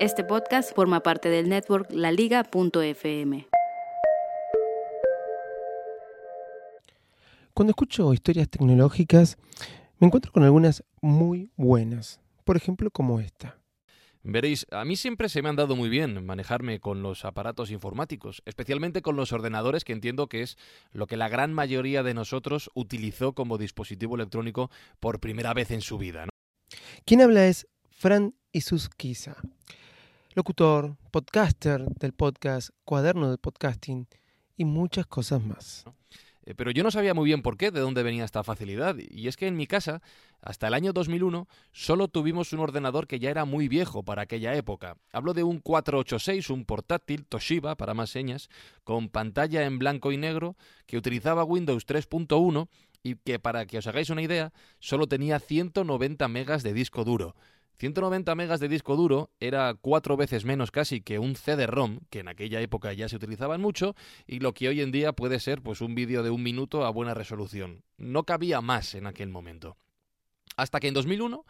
Este podcast forma parte del network laliga.fm. Cuando escucho historias tecnológicas, me encuentro con algunas muy buenas. Por ejemplo, como esta. Veréis, a mí siempre se me han dado muy bien manejarme con los aparatos informáticos, especialmente con los ordenadores, que entiendo que es lo que la gran mayoría de nosotros utilizó como dispositivo electrónico por primera vez en su vida. ¿no? Quien habla es Fran Isusquiza, locutor, podcaster del podcast, cuaderno de podcasting y muchas cosas más. Eh, Pero yo no sabía muy bien por qué, de dónde venía esta facilidad. Y es que en mi casa, hasta el año 2001, solo tuvimos un ordenador que ya era muy viejo para aquella época. Hablo de un 486, un portátil Toshiba, para más señas, con pantalla en blanco y negro, que utilizaba Windows 3.1 y que, para que os hagáis una idea, solo tenía 190 megas de disco duro. 190 megas de disco duro era cuatro veces menos casi que un CD-ROM, que en aquella época ya se utilizaban mucho, y lo que hoy en día puede ser pues un vídeo de un minuto a buena resolución. No cabía más en aquel momento. Hasta que en 2001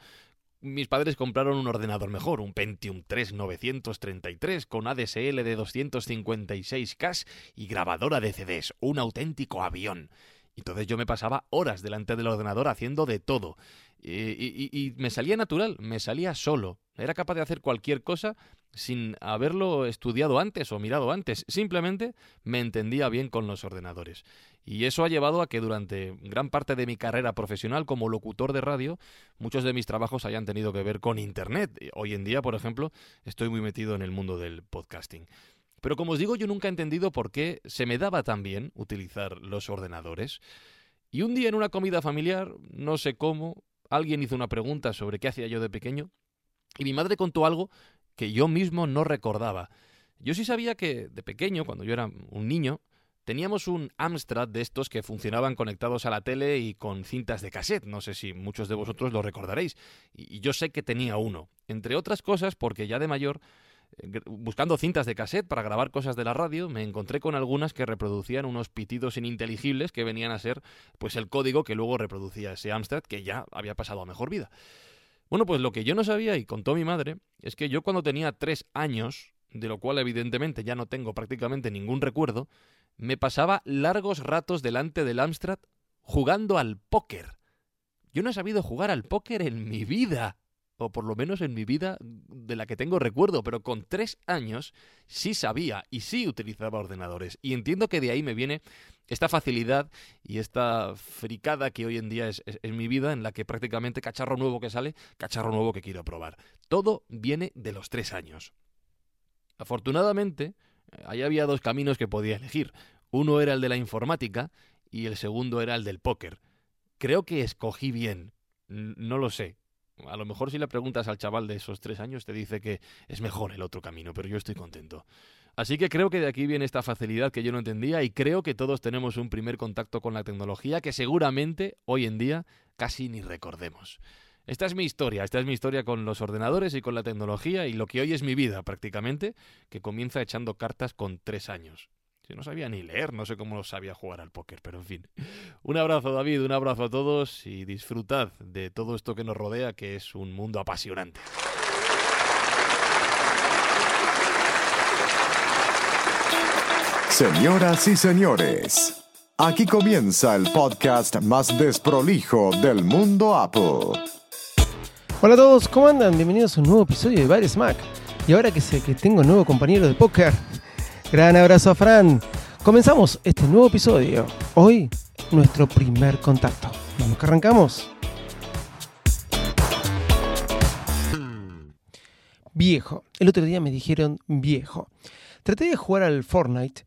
mis padres compraron un ordenador mejor, un Pentium 3 933 con ADSL de 256K y grabadora de CDs, un auténtico avión. Entonces yo me pasaba horas delante del ordenador haciendo de todo. Y, y- y me salía natural, me salía solo. Era capaz de hacer cualquier cosa sin haberlo estudiado antes o mirado antes. Simplemente me entendía bien con los ordenadores. Y eso ha llevado a que durante gran parte de mi carrera profesional como locutor de radio, muchos de mis trabajos hayan tenido que ver con Internet. Hoy en día, por ejemplo, estoy muy metido en el mundo del podcasting. Pero como os digo, yo nunca he entendido por qué se me daba tan bien utilizar los ordenadores. Y un día en una comida familiar, no sé cómo, alguien hizo una pregunta sobre qué hacía yo de pequeño y mi madre contó algo que yo mismo no recordaba. Yo sí sabía que de pequeño, cuando yo era un niño, teníamos un Amstrad de estos que funcionaban conectados a la tele y con cintas de cassette. No sé si muchos de vosotros lo recordaréis. Y yo sé que tenía uno. Entre otras cosas, porque ya de mayor buscando cintas de cassette para grabar cosas de la radio, me encontré con algunas que reproducían unos pitidos ininteligibles que venían a ser pues el código que luego reproducía ese Amstrad que ya había pasado a mejor vida. Bueno, pues lo que yo no sabía y contó mi madre es que yo cuando tenía tres años, de lo cual evidentemente ya no tengo prácticamente ningún recuerdo, me pasaba largos ratos delante del Amstrad jugando al póker. Yo no he sabido jugar al póker en mi vida o por lo menos en mi vida de la que tengo recuerdo, pero con tres años sí sabía y sí utilizaba ordenadores. Y entiendo que de ahí me viene esta facilidad y esta fricada que hoy en día es, es- mi vida, en la que prácticamente cacharro nuevo que sale, cacharro nuevo que quiero probar. Todo viene de los tres años. Afortunadamente, ahí había dos caminos que podía elegir. Uno era el de la informática y el segundo era el del póker. Creo que escogí bien. No lo sé. A lo mejor si le preguntas al chaval de esos tres años te dice que es mejor el otro camino, pero yo estoy contento. Así que creo que de aquí viene esta facilidad que yo no entendía y creo que todos tenemos un primer contacto con la tecnología que seguramente hoy en día casi ni recordemos. Esta es mi historia, esta es mi historia con los ordenadores y con la tecnología y lo que hoy es mi vida prácticamente, que comienza echando cartas con tres años. Yo no sabía ni leer, no sé cómo sabía jugar al póker, pero en fin. Un abrazo David, un abrazo a todos y disfrutad de todo esto que nos rodea, que es un mundo apasionante. Señoras y señores, aquí comienza el podcast más desprolijo del mundo Apple. Hola a todos, ¿cómo andan? Bienvenidos a un nuevo episodio de Bares Mac. Y ahora que sé que tengo un nuevo compañero de póker, gran abrazo a Fran. Comenzamos este nuevo episodio. Hoy, nuestro primer contacto. Vamos que arrancamos. Viejo. El otro día me dijeron viejo. Traté de jugar al Fortnite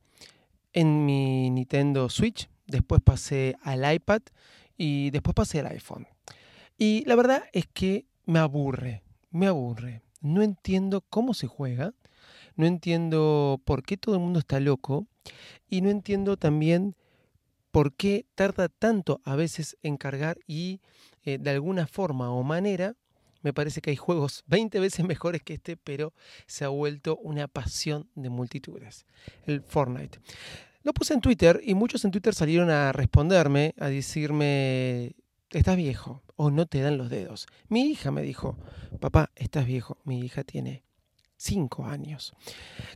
en mi Nintendo Switch, después pasé al iPad y después pasé al iPhone. Y la verdad es que me aburre, me aburre. No entiendo cómo se juega, no entiendo por qué todo el mundo está loco y no entiendo también por qué tarda tanto a veces en cargar y eh, de alguna forma o manera me parece que hay juegos 20 veces mejores que este, pero se ha vuelto una pasión de multitudes. El Fortnite. Lo puse en Twitter y muchos en Twitter salieron a responderme, a decirme, estás viejo o no te dan los dedos. Mi hija me dijo, papá, estás viejo. Mi hija tiene 5 años.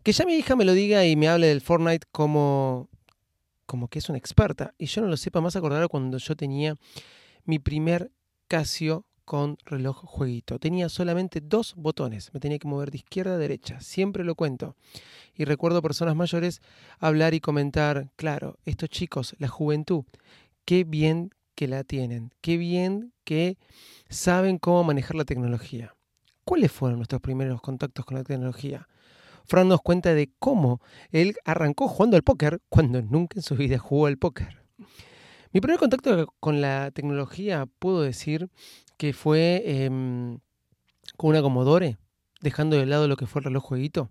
Que ya mi hija me lo diga y me hable del Fortnite como, como que es una experta y yo no lo sepa más acordar cuando yo tenía mi primer Casio con reloj jueguito. Tenía solamente dos botones, me tenía que mover de izquierda a derecha, siempre lo cuento. Y recuerdo personas mayores hablar y comentar, claro, estos chicos, la juventud, qué bien que la tienen, qué bien que saben cómo manejar la tecnología. ¿Cuáles fueron nuestros primeros contactos con la tecnología? Fran nos cuenta de cómo él arrancó jugando al póker cuando nunca en su vida jugó al póker. Mi primer contacto con la tecnología, puedo decir que fue em, con una Commodore, dejando de lado lo que fue el reloj jueguito.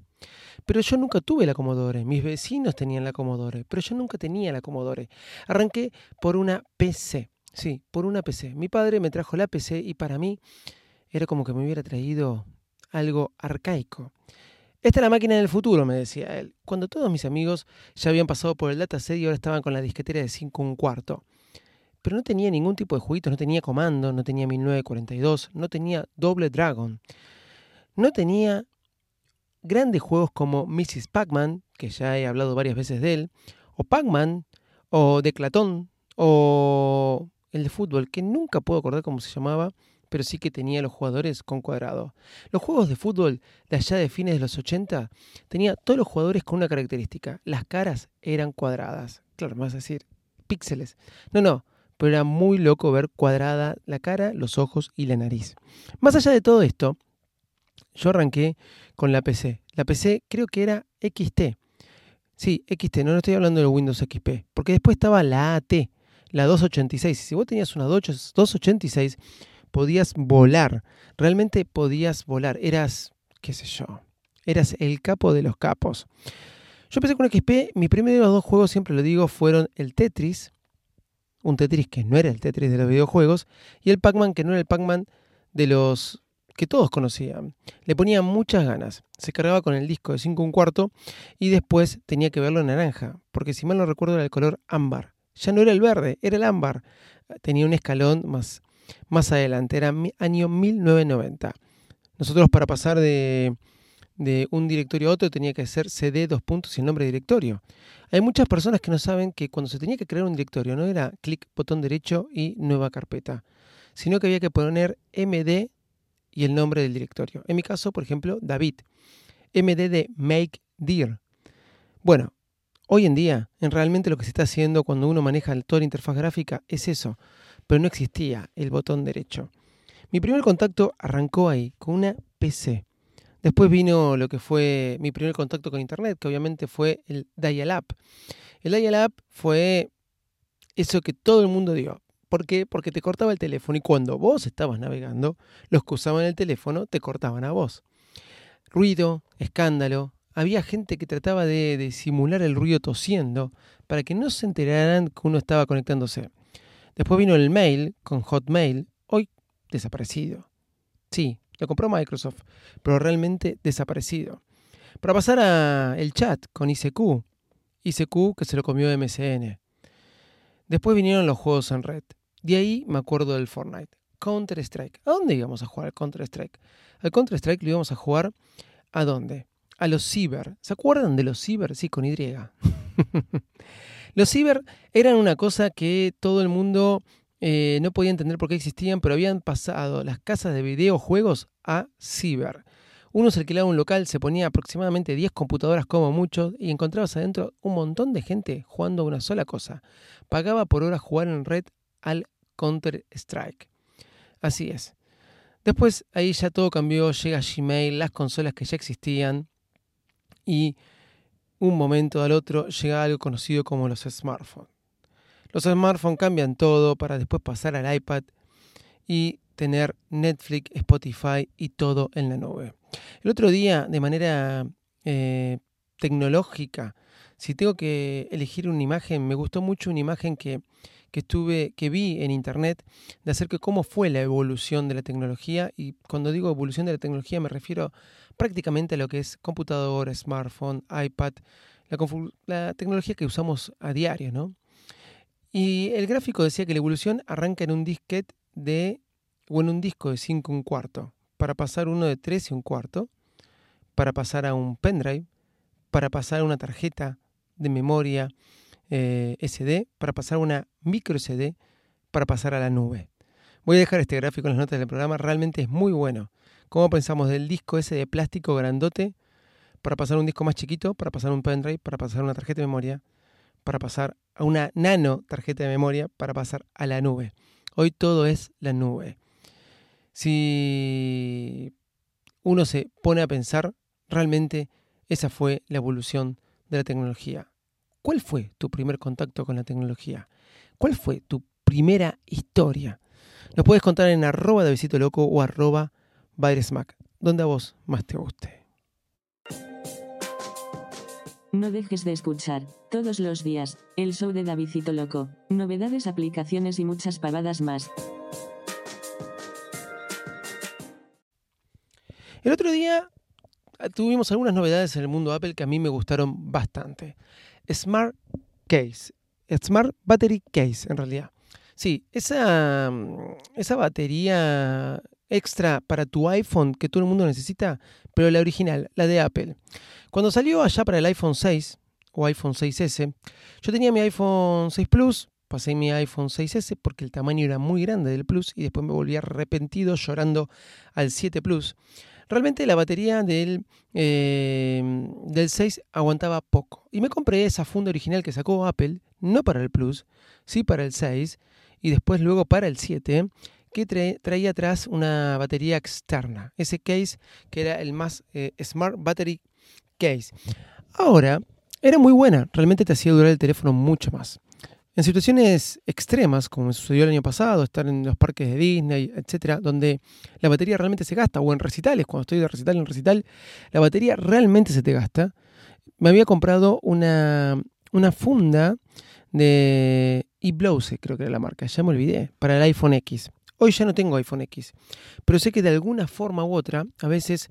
Pero yo nunca tuve la Commodore, mis vecinos tenían la Commodore, pero yo nunca tenía la Commodore. Arranqué por una PC, sí, por una PC. Mi padre me trajo la PC y para mí era como que me hubiera traído algo arcaico. Esta es la máquina del futuro, me decía él. Cuando todos mis amigos ya habían pasado por el dataset y ahora estaban con la disquetera de 5 un cuarto. Pero no tenía ningún tipo de jueguitos, no tenía comando, no tenía 1942, no tenía Doble Dragon. No tenía grandes juegos como Mrs. Pac-Man, que ya he hablado varias veces de él, o Pac-Man, o Declatón, o el de fútbol, que nunca puedo acordar cómo se llamaba, pero sí que tenía los jugadores con cuadrado. Los juegos de fútbol de allá de fines de los 80 tenía todos los jugadores con una característica, las caras eran cuadradas. Claro, a decir, píxeles. No, no, pero era muy loco ver cuadrada la cara, los ojos y la nariz. Más allá de todo esto, yo arranqué con la PC. La PC creo que era XT. Sí, XT, no, no estoy hablando de Windows XP, porque después estaba la AT, la 286. Si vos tenías una 286, podías volar, realmente podías volar, eras, qué sé yo, eras el capo de los capos. Yo empecé con XP, mis primeros dos juegos, siempre lo digo, fueron el Tetris, un Tetris que no era el Tetris de los videojuegos, y el Pac-Man que no era el Pac-Man de los que todos conocían. Le ponía muchas ganas. Se cargaba con el disco de 5 un cuarto y después tenía que verlo en naranja, porque si mal no recuerdo era el color ámbar. Ya no era el verde, era el ámbar. Tenía un escalón más más adelante, era año 1990. Nosotros para pasar de, un directorio a otro tenía que hacer cd dos puntos y el nombre de directorio. Hay muchas personas que no saben que cuando se tenía que crear un directorio no era clic botón derecho y nueva carpeta, sino que había que poner md y el nombre del directorio. En mi caso, por ejemplo, David. md de make dir. Bueno, hoy en día, en realmente lo que se está haciendo cuando uno maneja toda la interfaz gráfica es eso pero no existía el botón derecho. Mi primer contacto arrancó ahí, con una PC. Después vino lo que fue mi primer contacto con Internet, que obviamente fue el dial-up. El dial-up fue eso que todo el mundo dio. ¿Por qué? Porque te cortaba el teléfono y cuando vos estabas navegando, los que usaban el teléfono te cortaban a vos. Ruido, escándalo. Había gente que trataba de, de simular el ruido tosiendo para que no se enteraran que uno estaba conectándose. Después vino el mail con Hotmail, hoy desaparecido. Sí, lo compró Microsoft, pero realmente desaparecido. Para pasar a el chat con ICQ, ICQ que se lo comió MSN. Después vinieron los juegos en red. De ahí me acuerdo del Fortnite. Counter Strike. ¿A dónde íbamos a jugar al Counter Strike? Al Counter Strike lo íbamos a jugar ¿a dónde? A los ciber. ¿Se acuerdan de los ciber? Sí, con Y. Los ciber eran una cosa que todo el mundo eh, no podía entender por qué existían, pero habían pasado las casas de videojuegos a ciber. Uno se alquilaba un local, se ponía aproximadamente 10 computadoras como mucho y encontrabas adentro un montón de gente jugando una sola cosa. Pagaba por hora jugar en red al Counter Strike. Así es. Después ahí ya todo cambió, llega Gmail, las consolas que ya existían y un momento al otro llega algo conocido como los smartphones. Los smartphones cambian todo para después pasar al iPad y tener Netflix, Spotify y todo en la nube. El otro día, de manera eh, tecnológica, si tengo que elegir una imagen, me gustó mucho una imagen que, que, estuve, que vi en internet de acerca de cómo fue la evolución de la tecnología. Y cuando digo evolución de la tecnología me refiero prácticamente lo que es computadora, smartphone, iPad, la, la tecnología que usamos a diario, ¿no? Y el gráfico decía que la evolución arranca en un disquete de, o en un disco de 5 un cuarto, para pasar uno de 3 y un cuarto, para pasar a un pendrive, para pasar a una tarjeta de memoria eh, SD, para pasar a una micro SD, para pasar a la nube. Voy a dejar este gráfico en las notas del programa, realmente es muy bueno. ¿Cómo pensamos del disco ese de plástico grandote para pasar un disco más chiquito, para pasar un pendrive, para pasar una tarjeta de memoria, para pasar a una nano tarjeta de memoria, para pasar a la nube? Hoy todo es la nube. Si uno se pone a pensar, realmente esa fue la evolución de la tecnología. ¿Cuál fue tu primer contacto con la tecnología? ¿Cuál fue tu primera historia? Nos puedes contar en arroba de Visito Loco o arroba Mac, donde a vos más te guste. No dejes de escuchar, todos los días, el show de Davidito Loco, novedades, aplicaciones y muchas pavadas más. El otro día ah, tuvimos algunas novedades en el mundo Apple que a mí me gustaron bastante. Smart Case, Smart Battery Case en realidad. Sí, esa, mm, esa batería extra para tu iPhone que todo el mundo necesita, pero la original, la de Apple. Cuando salió allá para el iPhone 6 o iPhone 6S, yo tenía mi iPhone 6 Plus, pasé mi iPhone 6S porque el tamaño era muy grande del Plus y después me volví arrepentido llorando al 7 Plus. Realmente la batería del, eh, del 6 aguantaba poco. Y me compré esa funda original que sacó Apple, no para el Plus, sí para el 6 y después luego para el 7, que traía atrás una batería externa. Ese case que era el más eh, Smart Battery Case. Ahora, era muy buena, realmente te hacía durar el teléfono mucho más. En situaciones extremas, como sucedió el año pasado, estar en los parques de Disney, etcétera, donde la batería realmente se gasta, o en recitales, cuando estoy de recital en recital, la batería realmente se te gasta. Me había comprado una, una funda de eBlowse, creo que era la marca, ya me olvidé, para el iPhone X. Hoy ya no tengo iPhone X, pero sé que de alguna forma u otra, a veces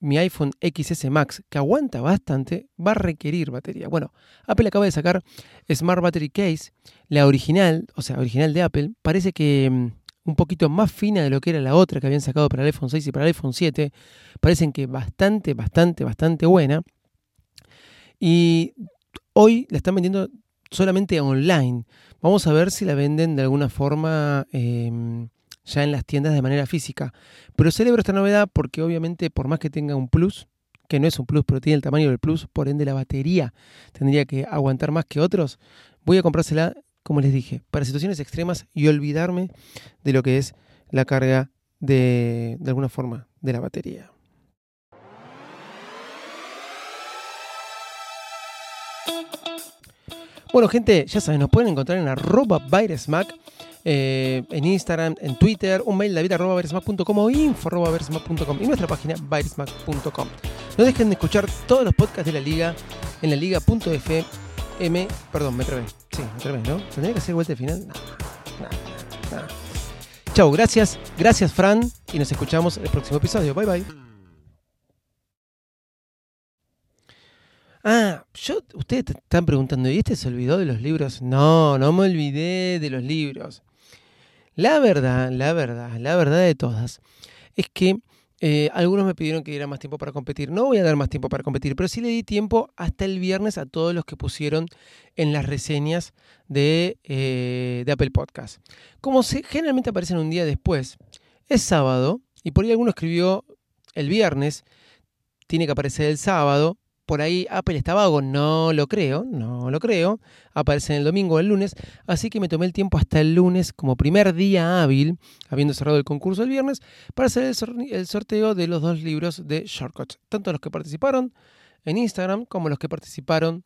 mi iPhone XS Max, que aguanta bastante, va a requerir batería. Bueno, Apple acaba de sacar Smart Battery Case, la original, o sea, original de Apple, parece que mm, un poquito más fina de lo que era la otra que habían sacado para el iPhone 6 y para el iPhone 7. Parecen que bastante, bastante, bastante buena. Y hoy la están vendiendo solamente online. Vamos a ver si la venden de alguna forma em, ya en las tiendas de manera física. Pero celebro esta novedad porque obviamente por más que tenga un plus, que no es un plus, pero tiene el tamaño del plus, por ende la batería tendría que aguantar más que otros, voy a comprársela, como les dije, para situaciones extremas y olvidarme de lo que es la carga de, de alguna forma de la batería. Bueno, gente, ya saben, nos pueden encontrar en arroba eh, en Instagram, en Twitter, un mail david arroba o info arroba y nuestra página virusmac.com. No dejen de escuchar todos los podcasts de la liga en la liga.fm. Perdón, me trabé. Sí, me trabé, ¿no? ¿Tendría que hacer vuelta de final? No. Chau, gracias, gracias Fran y nos escuchamos en el próximo episodio. Bye bye. Ah, yo, ustedes te están preguntando, ¿y este se olvidó de los libros? No, no me olvidé de los libros. La verdad, la verdad, la verdad de todas, es que eh, algunos me pidieron que diera más tiempo para competir. No voy a dar más tiempo para competir, pero sí le di tiempo hasta el viernes a todos los que pusieron en las reseñas de, eh, de Apple Podcast. Como se, generalmente aparecen un día después, es sábado, y por ahí alguno escribió el viernes, tiene que aparecer el sábado, por ahí Apple está vago, no lo creo, no lo creo. Aparece en el domingo o el lunes, así que me tomé el tiempo hasta el lunes como primer día hábil, habiendo cerrado el concurso el viernes, para hacer el sorteo de los dos libros de Shortcuts, tanto los que participaron en Instagram como los que participaron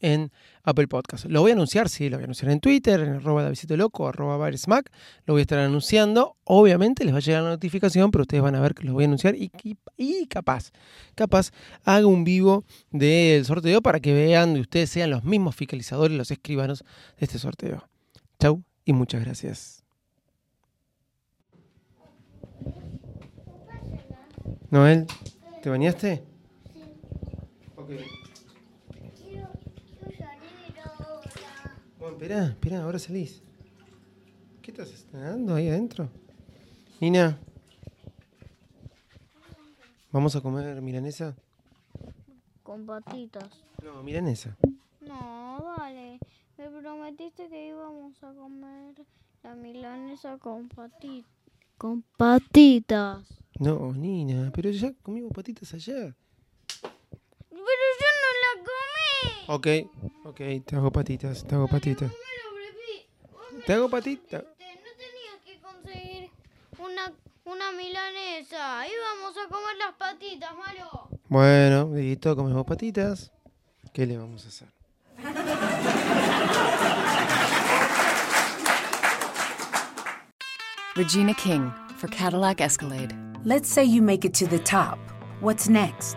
en Apple Podcast. Lo voy a anunciar, sí, lo voy a anunciar en Twitter, en arroba Davidito Loco, arroba Baresmack. Lo voy a estar anunciando. Obviamente les va a llegar la notificación, pero ustedes van a ver que lo voy a anunciar y, capaz, capaz haga un vivo del sorteo para que vean y ustedes sean los mismos fiscalizadores, los escribanos de este sorteo. Chau y muchas gracias. Noel, ¿te bañaste? Ok. Bueno, espera, espera, ahora salís. ¿Qué estás nadando ahí adentro? Nina. ¿Vamos a comer milanesa? Con patitas. No, milanesa. No, vale. Me prometiste que íbamos a comer la milanesa con patitas. Con patitas. No, Nina, pero ya comimos patitas ayer. Pero yo no la comí. Ok, ok, te hago patitas, te hago patitas. Me lo prefi- Te hago patitas. No tenías que conseguir una, una milanesa. Íbamos a comer las patitas, malo. Bueno, listo, comemos patitas. ¿Qué le vamos a hacer? Regina King for Cadillac Escalade. Let's say you make it to the top. What's next?